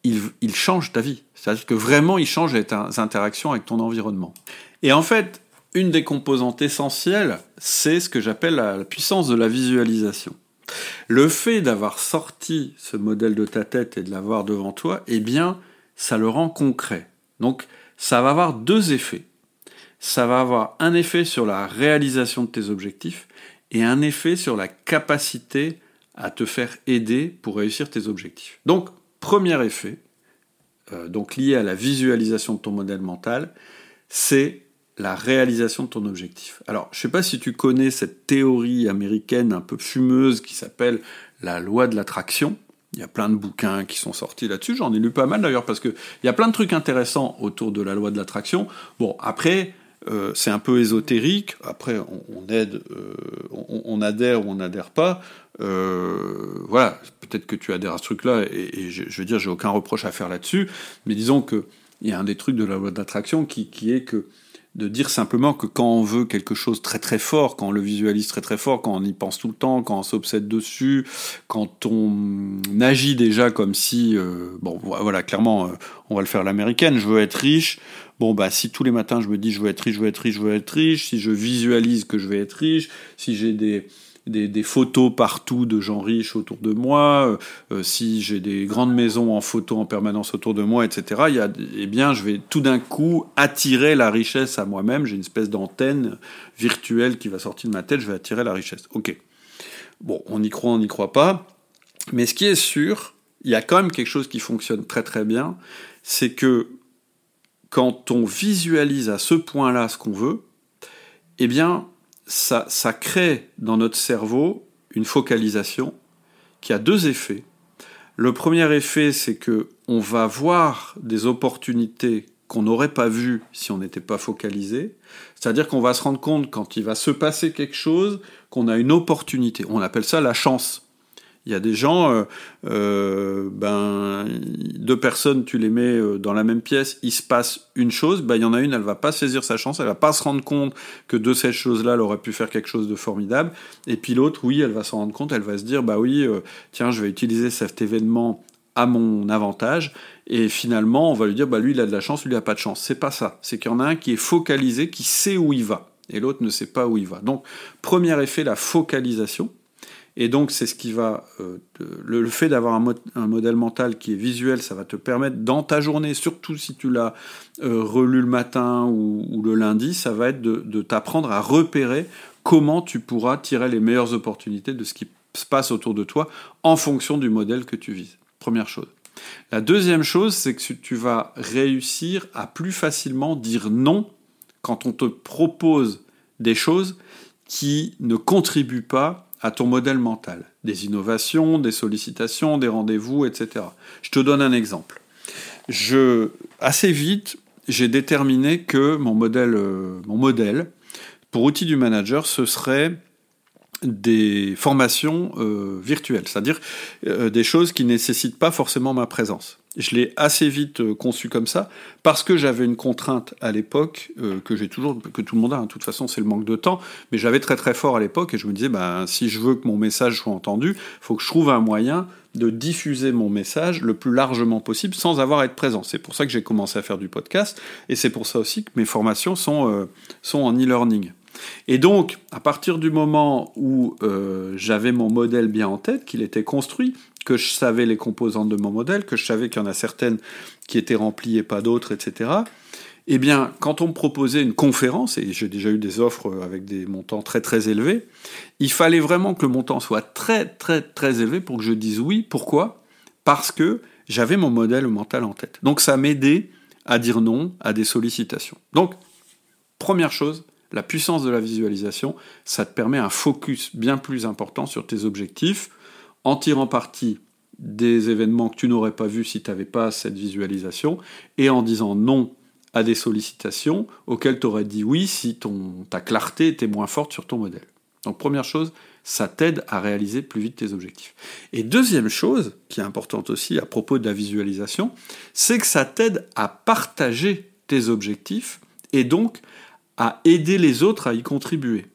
il, il change ta vie. C'est-à-dire que vraiment, il change tes interactions avec ton environnement. Et en fait, une des composantes essentielles, c'est ce que j'appelle la puissance de la visualisation. Le fait d'avoir sorti ce modèle de ta tête et de l'avoir devant toi, eh bien, ça le rend concret. Donc, ça va avoir deux effets. Ça va avoir un effet sur la réalisation de tes objectifs et un effet sur la capacité à te faire aider pour réussir tes objectifs. Donc, premier effet, euh, donc lié à la visualisation de ton modèle mental, c'est la réalisation de ton objectif. Alors, je ne sais pas si tu connais cette théorie américaine un peu fumeuse qui s'appelle la loi de l'attraction. Il y a plein de bouquins qui sont sortis là-dessus. J'en ai lu pas mal d'ailleurs parce qu'il y a plein de trucs intéressants autour de la loi de l'attraction. Bon, après, euh, c'est un peu ésotérique. Après, on, aide, euh, on, adhère ou on n'adhère pas. Euh, voilà, peut-être que tu adhères à ce truc-là et, je, veux dire, j'ai aucun reproche à faire là-dessus. Mais disons que il y a un des trucs de la loi de l'attraction qui est que de dire simplement que quand on veut quelque chose très très fort, quand on le visualise très très fort, quand on y pense tout le temps, quand on s'obsède dessus, quand on agit déjà comme si, euh, bon voilà, clairement, euh, on va le faire l'américaine, je veux être riche, bon bah si tous les matins je me dis je veux être riche, je veux être riche, je veux être riche, si je visualise que je vais être riche, si j'ai des des, photos partout de gens riches autour de moi, euh, euh, si j'ai des grandes maisons en photo en permanence autour de moi, etc., y a, eh bien, je vais tout d'un coup attirer la richesse à moi-même. J'ai une espèce d'antenne virtuelle qui va sortir de ma tête, je vais attirer la richesse. Ok. Bon, on y croit, on n'y croit pas. Mais ce qui est sûr, il y a quand même quelque chose qui fonctionne très très bien, c'est que quand on visualise à ce point-là ce qu'on veut, eh bien, ça, crée dans notre cerveau une focalisation qui a deux effets. Le premier effet, c'est que on va voir des opportunités qu'on n'aurait pas vues si on n'était pas focalisé. C'est-à-dire qu'on va se rendre compte quand il va se passer quelque chose qu'on a une opportunité. On appelle ça la chance. Il y a des gens, euh, euh, ben, deux personnes, tu les mets euh, dans la même pièce, il se passe une chose, ben, il y en a une, elle va pas saisir sa chance, elle va pas se rendre compte que de cette chose-là, elle aurait pu faire quelque chose de formidable. Et puis l'autre, oui, elle va s'en rendre compte, elle va se dire, bah oui, tiens, je vais utiliser cet événement à mon avantage. Et finalement, on va lui dire, bah lui, il a de la chance, lui, il a pas de chance. C'est pas ça. C'est qu'il y en a un qui est focalisé, qui sait où il va. Et l'autre ne sait pas où il va. Donc, premier effet, la focalisation. Et donc, c'est ce qui va. Euh, le, fait d'avoir un, modèle mental qui est visuel, ça va te permettre, dans ta journée, surtout si tu l'as euh, relu le matin ou, le lundi, ça va être de, t'apprendre à repérer comment tu pourras tirer les meilleures opportunités de ce qui se passe autour de toi en fonction du modèle que tu vises. Première chose. La deuxième chose, c'est que tu vas réussir à plus facilement dire non quand on te propose des choses qui ne contribuent pas à ton modèle mental. Des innovations, des sollicitations, des rendez-vous, etc. Je te donne un exemple. Assez vite, j'ai déterminé que mon modèle, euh, pour outil du manager, ce serait des formations euh, virtuelles, c'est-à-dire euh, des choses qui ne nécessitent pas forcément ma présence. Je l'ai assez vite euh, conçu comme ça parce que j'avais une contrainte à l'époque que j'ai toujours, que tout le monde a. Hein. De toute façon, c'est le manque de temps, mais j'avais très très fort à l'époque et je me disais, bah, si je veux que mon message soit entendu, il faut que je trouve un moyen de diffuser mon message le plus largement possible sans avoir à être présent. C'est pour ça que j'ai commencé à faire du podcast et c'est pour ça aussi que mes formations sont, sont en e-learning. Et donc, à partir du moment où euh, j'avais mon modèle bien en tête, qu'il était construit, que je savais les composantes de mon modèle, que je savais qu'il y en a certaines qui étaient remplies et pas d'autres, etc., eh bien, quand on me proposait une conférence, et j'ai déjà eu des offres avec des montants très très élevés, il fallait vraiment que le montant soit très très très élevé pour que je dise oui. Pourquoi? Parce que j'avais mon modèle mental en tête. Donc ça m'aidait à dire non à des sollicitations. Donc, première chose, la puissance de la visualisation, ça te permet un focus bien plus important sur tes objectifs, en tirant parti des événements que tu n'aurais pas vus si tu n'avais pas cette visualisation, et en disant non à des sollicitations auxquelles tu aurais dit oui si ta clarté était moins forte sur ton modèle. Donc première chose, ça t'aide à réaliser plus vite tes objectifs. Et deuxième chose, qui est importante aussi à propos de la visualisation, c'est que ça t'aide à partager tes objectifs et donc à aider les autres à y contribuer.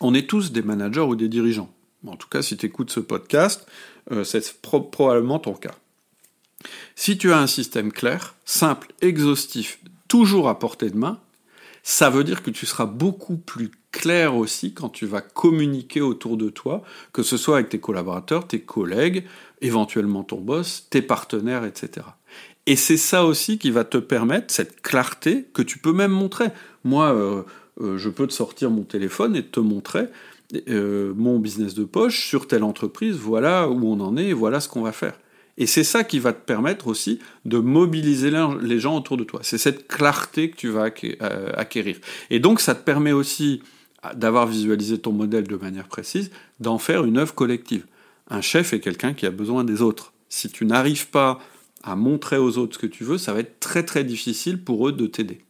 On est tous des managers ou des dirigeants. En tout cas, si tu écoutes ce podcast, euh, c'est probablement ton cas. Si tu as un système clair, simple, exhaustif, toujours à portée de main, ça veut dire que tu seras beaucoup plus clair aussi quand tu vas communiquer autour de toi, que ce soit avec tes collaborateurs, tes collègues, éventuellement ton boss, tes partenaires, etc. Et c'est ça aussi qui va te permettre, cette clarté que tu peux même montrer. Moi, euh, euh, je peux te sortir mon téléphone et te montrer euh, mon business de poche sur telle entreprise, voilà où on en est, voilà ce qu'on va faire. Et c'est ça qui va te permettre aussi de mobiliser les gens autour de toi. C'est cette clarté que tu vas acquérir. Et donc, ça te permet aussi d'avoir visualisé ton modèle de manière précise, d'en faire une œuvre collective. Un chef est quelqu'un qui a besoin des autres. Si tu n'arrives pas à montrer aux autres ce que tu veux, ça va être très très difficile pour eux de t'aider.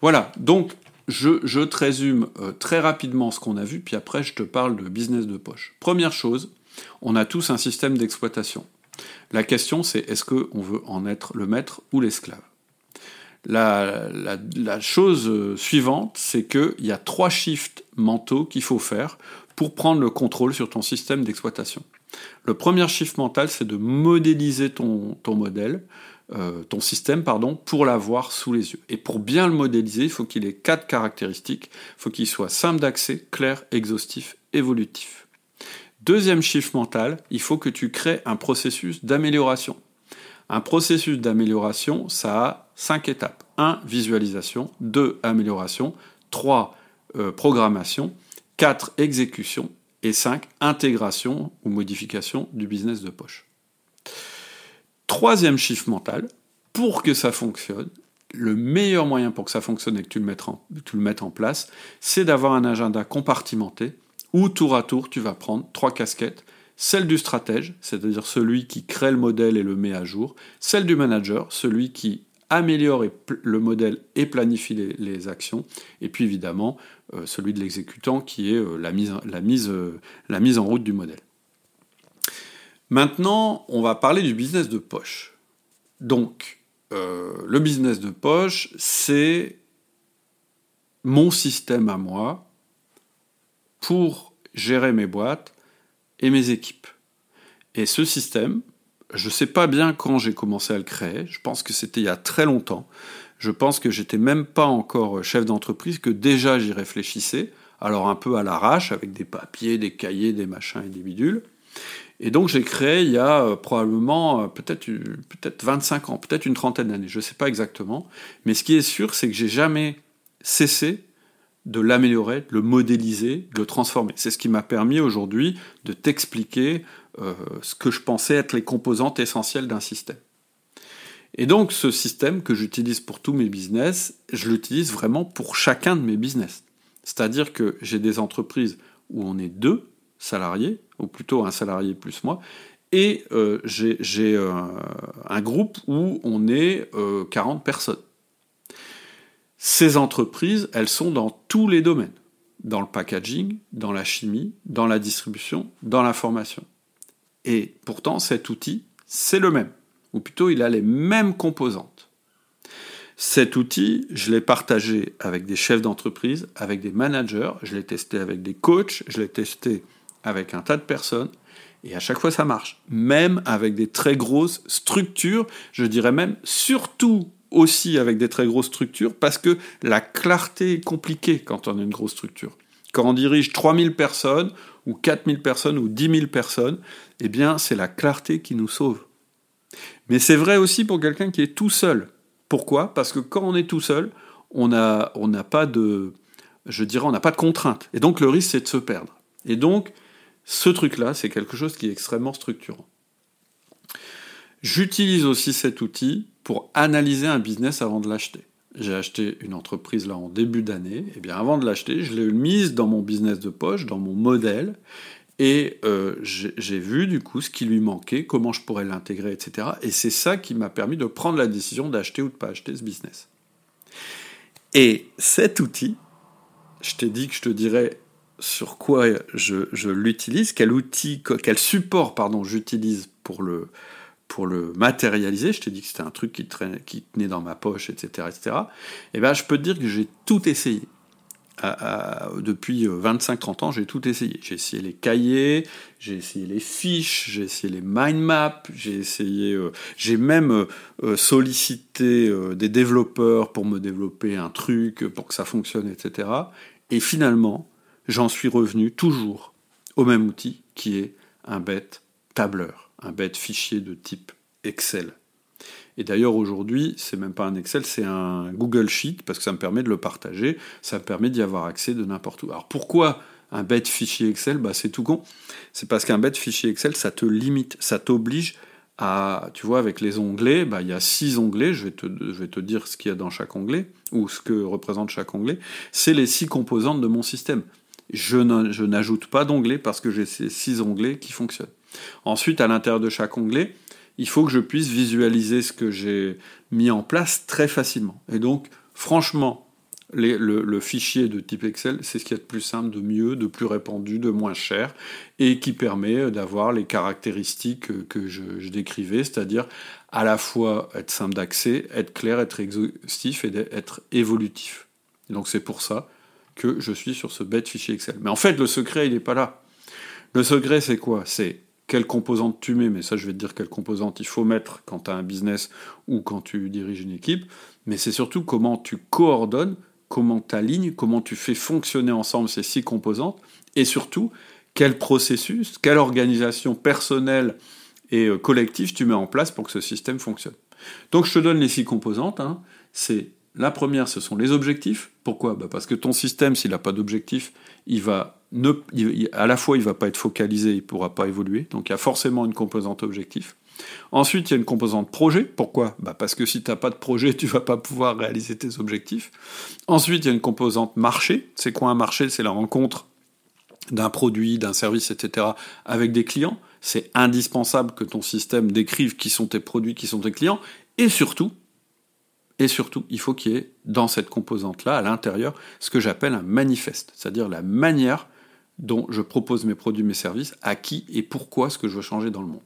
Voilà, donc je, te résume euh, très rapidement ce qu'on a vu, puis après je te parle de business de poche. Première chose, on a tous un système d'exploitation. La question c'est est-ce qu'on veut en être le maître ou l'esclave? La, la, chose euh, suivante, c'est qu'il y a trois shifts mentaux qu'il faut faire pour prendre le contrôle sur ton système d'exploitation. Le premier chiffre mental, c'est de modéliser ton, modèle, euh, ton système, pardon, pour l'avoir sous les yeux. Et pour bien le modéliser, il faut qu'il ait quatre caractéristiques. Il faut qu'il soit simple d'accès, clair, exhaustif, évolutif. Deuxième chiffre mental, il faut que tu crées un processus d'amélioration. Un processus d'amélioration, ça a cinq étapes. 1. Visualisation. 2. Amélioration. 3. Euh, programmation. 4. Exécution. Et 5, intégration ou modification du business de poche. Troisième chiffre mental, pour que ça fonctionne, le meilleur moyen pour que ça fonctionne et que tu le mettes en, place, c'est d'avoir un agenda compartimenté où tour à tour tu vas prendre trois casquettes. Celle du stratège, c'est-à-dire celui qui crée le modèle et le met à jour. Celle du manager, celui qui améliore le modèle et planifie les, actions, et puis évidemment euh, celui de l'exécutant qui est euh, euh, la mise en route du modèle. Maintenant, on va parler du business de poche. Donc, le business de poche, c'est mon système à moi pour gérer mes boîtes et mes équipes. Et ce système, je ne sais pas bien quand j'ai commencé à le créer, je pense que c'était il y a très longtemps. Je pense que j'étais même pas encore chef d'entreprise, que déjà j'y réfléchissais, alors un peu à l'arrache, avec des papiers, des cahiers, des machins et des bidules. Et donc j'ai créé il y a euh, probablement euh, peut-être peut-être 25 ans, peut-être une trentaine d'années, je ne sais pas exactement. Mais ce qui est sûr, c'est que j'ai jamais cessé de l'améliorer, de le modéliser, de le transformer. C'est ce qui m'a permis aujourd'hui de t'expliquer euh, ce que je pensais être les composantes essentielles d'un système. Et donc ce système que j'utilise pour tous mes business, je l'utilise vraiment pour chacun de mes business. C'est-à-dire que j'ai des entreprises où on est deux salariés, ou plutôt un salarié plus moi, et euh, j'ai euh, un groupe où on est 40 personnes. Ces entreprises, elles sont dans tous les domaines, dans le packaging, dans la chimie, dans la distribution, dans la formation. Et pourtant, cet outil, c'est le même, ou plutôt il a les mêmes composantes. Cet outil, je l'ai partagé avec des chefs d'entreprise, avec des managers, je l'ai testé avec des coachs, je l'ai testé avec un tas de personnes, et à chaque fois ça marche. Même avec des très grosses structures, je dirais même surtout aussi avec des très grosses structures, parce que la clarté est compliquée quand on a une grosse structure. Quand on dirige 3000 personnes, ou 4000 personnes, ou 10 000 personnes, eh bien, c'est la clarté qui nous sauve. Mais c'est vrai aussi pour quelqu'un qui est tout seul. Pourquoi? Parce que quand on est tout seul, on n'a pas de, on n'a pas de contrainte. Et donc le risque, c'est de se perdre. Et donc, ce truc-là, c'est quelque chose qui est extrêmement structurant. J'utilise aussi cet outil pour analyser un business avant de l'acheter. J'ai acheté une entreprise là en début d'année, et bien avant de l'acheter, je l'ai mise dans mon business de poche, dans mon modèle, et euh, j'ai vu du coup ce qui lui manquait, comment je pourrais l'intégrer, etc. Et c'est ça qui m'a permis de prendre la décision d'acheter ou de pas acheter ce business. Et cet outil, je t'ai dit que je te dirais sur quoi je, je l'utilise, quel outil, quel support pardon j'utilise pour le, pour le matérialiser, je t'ai dit que c'était un truc qui, qui tenait dans ma poche, etc., etc., et ben, je peux te dire que j'ai tout essayé. depuis 25-30 euh, ans, j'ai tout essayé. J'ai essayé les cahiers, j'ai essayé les fiches, j'ai essayé les mind maps, j'ai essayé, euh, j'ai même euh, sollicité des développeurs pour me développer un truc, pour que ça fonctionne, etc. Et finalement, j'en suis revenu toujours au même outil qui est un bête tableur un bête fichier de type Excel. Et d'ailleurs aujourd'hui, c'est même pas un Excel, c'est un Google Sheet parce que ça me permet de le partager, ça me permet d'y avoir accès de n'importe où. Alors pourquoi un bête fichier Excel? Bah, C'est tout con. C'est parce qu'un bête fichier Excel, ça te limite, ça t'oblige à, tu vois, avec les onglets, bah, il y a six onglets, je vais, te, je vais te dire ce qu'il y a dans chaque onglet, ou ce que représente chaque onglet, c'est les six composantes de mon système. Je n'ajoute pas d'onglets parce que j'ai ces six onglets qui fonctionnent. Ensuite, à l'intérieur de chaque onglet, il faut que je puisse visualiser ce que j'ai mis en place très facilement. Et donc, franchement, le, fichier de type Excel, c'est ce qu'il y a de plus simple, de mieux, de plus répandu, de moins cher, et qui permet d'avoir les caractéristiques que je, décrivais, c'est-à-dire à la fois être simple d'accès, être clair, être exhaustif et être évolutif. donc c'est pour ça que je suis sur ce bête fichier Excel. Mais en fait, le secret, il n'est pas là. Le secret, c'est quoi? C'est quelle composante tu mets, mais ça je vais te dire quelle composante il faut mettre quand tu as un business ou quand tu diriges une équipe, mais c'est surtout comment tu coordonnes, comment tu alignes, comment tu fais fonctionner ensemble ces six composantes, et surtout quel processus, quelle organisation personnelle et euh, collective tu mets en place pour que ce système fonctionne. Donc je te donne les six composantes, hein. c'est la première, ce sont les objectifs. Pourquoi? Bah, Parce que ton système, s'il n'a pas d'objectif, il va à la fois il ne va pas être focalisé, il ne pourra pas évoluer, donc il y a forcément une composante objectif. Ensuite, il y a une composante projet. Pourquoi? Bah Parce que si tu n'as pas de projet, tu ne vas pas pouvoir réaliser tes objectifs. Ensuite, il y a une composante marché. C'est quoi un marché? C'est la rencontre d'un produit, d'un service, etc. avec des clients. C'est indispensable que ton système décrive qui sont tes produits, qui sont tes clients. Et surtout, et surtout, il faut qu'il y ait dans cette composante-là, à l'intérieur, ce que j'appelle un manifeste, c'est-à-dire la manière dont je propose mes produits, mes services, à qui et pourquoi ce que je veux changer dans le monde.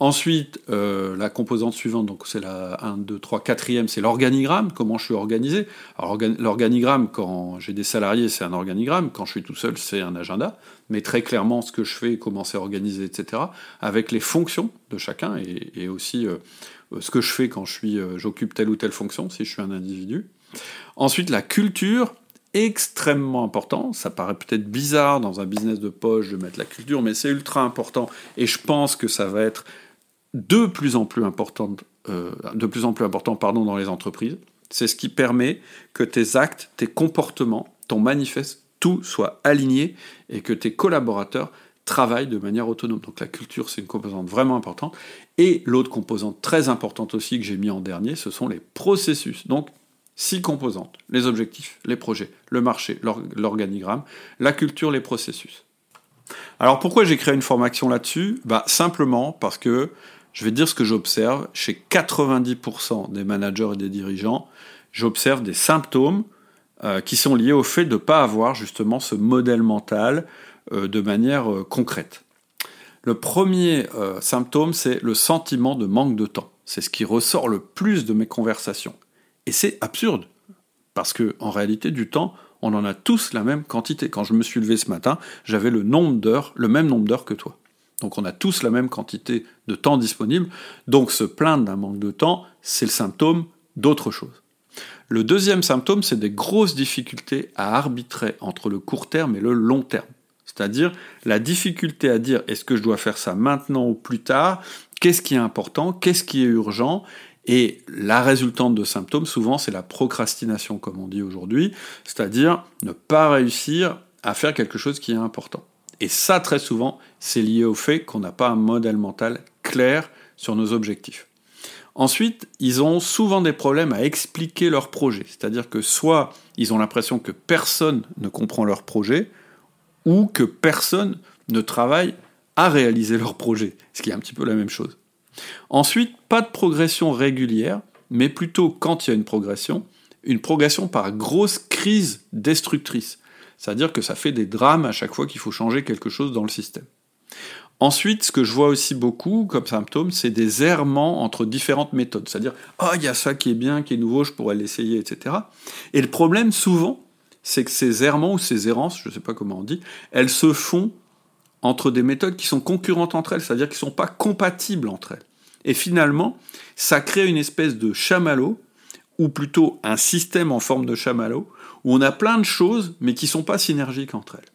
Ensuite, euh, la composante suivante, donc c'est la 1, 2, 3, 4e, c'est l'organigramme, comment je suis organisé. Alors l'organigramme, quand j'ai des salariés, c'est un organigramme, quand je suis tout seul, c'est un agenda, mais très clairement ce que je fais, comment c'est organisé, etc., avec les fonctions de chacun, et, aussi euh, ce que je fais quand euh, j'occupe telle ou telle fonction, si je suis un individu. Ensuite, la culture, extrêmement important. Ça paraît peut-être bizarre dans un business de poche de mettre la culture, mais c'est ultra important. Et je pense que ça va être de plus en plus importante, euh, de plus en plus important pardon, dans les entreprises. C'est ce qui permet que tes actes, tes comportements, ton manifeste, tout soit aligné et que tes collaborateurs travaillent de manière autonome. Donc la culture, c'est une composante vraiment importante. Et l'autre composante très importante aussi que j'ai mis en dernier, ce sont les processus. Donc six composantes, les objectifs, les projets, le marché, l'organigramme, la culture, les processus. Alors pourquoi j'ai créé une formation là-dessus? Bah, Simplement parce que je vais dire ce que j'observe. Chez 90% des managers et des dirigeants, j'observe des symptômes euh, qui sont liés au fait de ne pas avoir justement ce modèle mental euh, de manière euh, concrète. Le premier symptôme, c'est le sentiment de manque de temps. C'est ce qui ressort le plus de mes conversations. Et c'est absurde, parce que en réalité, du temps, on en a tous la même quantité. Quand je me suis levé ce matin, j'avais le nombre d'heures, le même nombre d'heures que toi. Donc on a tous la même quantité de temps disponible. Donc se plaindre d'un manque de temps, c'est le symptôme d'autre chose. Le deuxième symptôme, c'est des grosses difficultés à arbitrer entre le court terme et le long terme. C'est-à-dire la difficulté à dire est-ce que je dois faire ça maintenant ou plus tard, qu'est-ce qui est important, qu'est-ce qui est urgent, et la résultante de symptômes, souvent, c'est la procrastination, comme on dit aujourd'hui, c'est-à-dire ne pas réussir à faire quelque chose qui est important. Et ça, très souvent, c'est lié au fait qu'on n'a pas un modèle mental clair sur nos objectifs. Ensuite, ils ont souvent des problèmes à expliquer leur projet. C'est-à-dire que soit ils ont l'impression que personne ne comprend leur projet, ou que personne ne travaille à réaliser leur projet, ce qui est un petit peu la même chose. Ensuite, pas de progression régulière, mais plutôt quand il y a une progression, une progression par grosse crise destructrice. C'est-à-dire que ça fait des drames à chaque fois qu'il faut changer quelque chose dans le système. Ensuite, ce que je vois aussi beaucoup comme symptôme, c'est des errements entre différentes méthodes. C'est-à-dire, ah, il y a ça qui est bien, qui est nouveau, je pourrais l'essayer, etc. Et le problème, souvent, c'est que ces errements ou ces errances, je ne sais pas comment on dit, elles se font entre des méthodes qui sont concurrentes entre elles, c'est-à-dire qui ne sont pas compatibles entre elles. Et finalement, ça crée une espèce de chamallow, ou plutôt un système en forme de chamallow, où on a plein de choses, mais qui ne sont pas synergiques entre elles.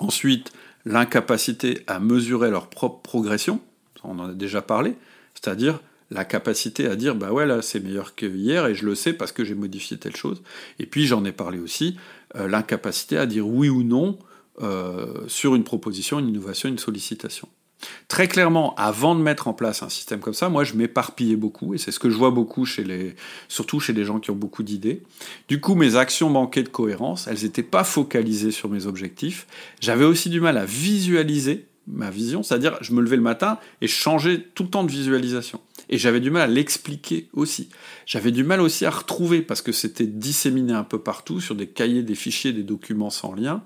Ensuite, l'incapacité à mesurer leur propre progression, on en a déjà parlé, c'est-à-dire la capacité à dire bah ouais là c'est meilleur que hier et je le sais parce que j'ai modifié telle chose. Et puis j'en ai parlé aussi, euh, l'incapacité à dire oui ou non euh, sur une proposition, une innovation, une sollicitation. Très clairement, avant de mettre en place un système comme ça, moi je m'éparpillais beaucoup, et c'est ce que je vois beaucoup chez les, surtout chez les gens qui ont beaucoup d'idées. Du coup, mes actions manquaient de cohérence, elles n'étaient pas focalisées sur mes objectifs. J'avais aussi du mal à visualiser ma vision, c'est-à-dire je me levais le matin et je changeais tout le temps de visualisation. Et j'avais du mal à l'expliquer aussi. J'avais du mal aussi à retrouver parce que c'était disséminé un peu partout sur des cahiers, des fichiers, des documents sans lien.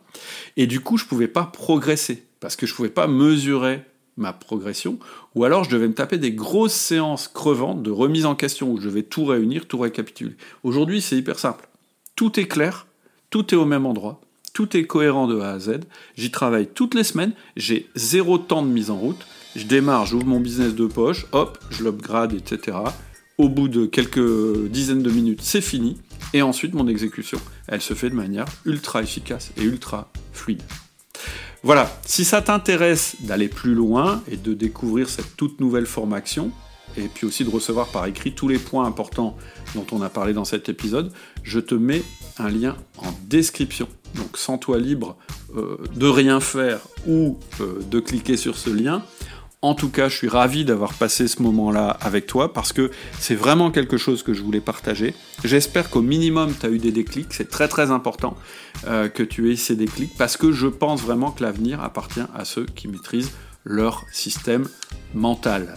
Et du coup, je ne pouvais pas progresser parce que je ne pouvais pas mesurer ma progression, ou alors je devais me taper des grosses séances crevantes de remise en question où je vais tout réunir, tout récapituler. Aujourd'hui, c'est hyper simple. Tout est clair, tout est au même endroit, tout est cohérent de A à Z. J'y travaille toutes les semaines, j'ai zéro temps de mise en route. Je démarre, j'ouvre mon business de poche, hop, je l'upgrade, etc. Au bout de quelques dizaines de minutes, c'est fini. Et ensuite, mon exécution, elle se fait de manière ultra efficace et ultra fluide. Voilà, si ça t'intéresse d'aller plus loin et de découvrir cette toute nouvelle formation, et puis aussi de recevoir par écrit tous les points importants dont on a parlé dans cet épisode, je te mets un lien en description. Donc sens-toi libre euh, de rien faire ou euh, de cliquer sur ce lien. En tout cas, je suis ravi d'avoir passé ce moment-là avec toi parce que c'est vraiment quelque chose que je voulais partager. J'espère qu'au minimum, tu as eu des déclics. C'est très très important euh, que tu aies ces déclics parce que je pense vraiment que l'avenir appartient à ceux qui maîtrisent leur système mental.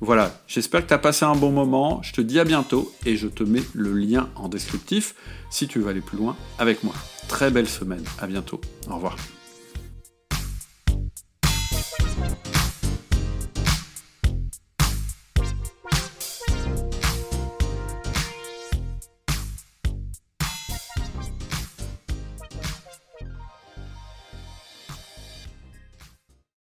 Voilà, j'espère que tu as passé un bon moment. Je te dis à bientôt et je te mets le lien en descriptif si tu veux aller plus loin avec moi. Très belle semaine, à bientôt. Au revoir.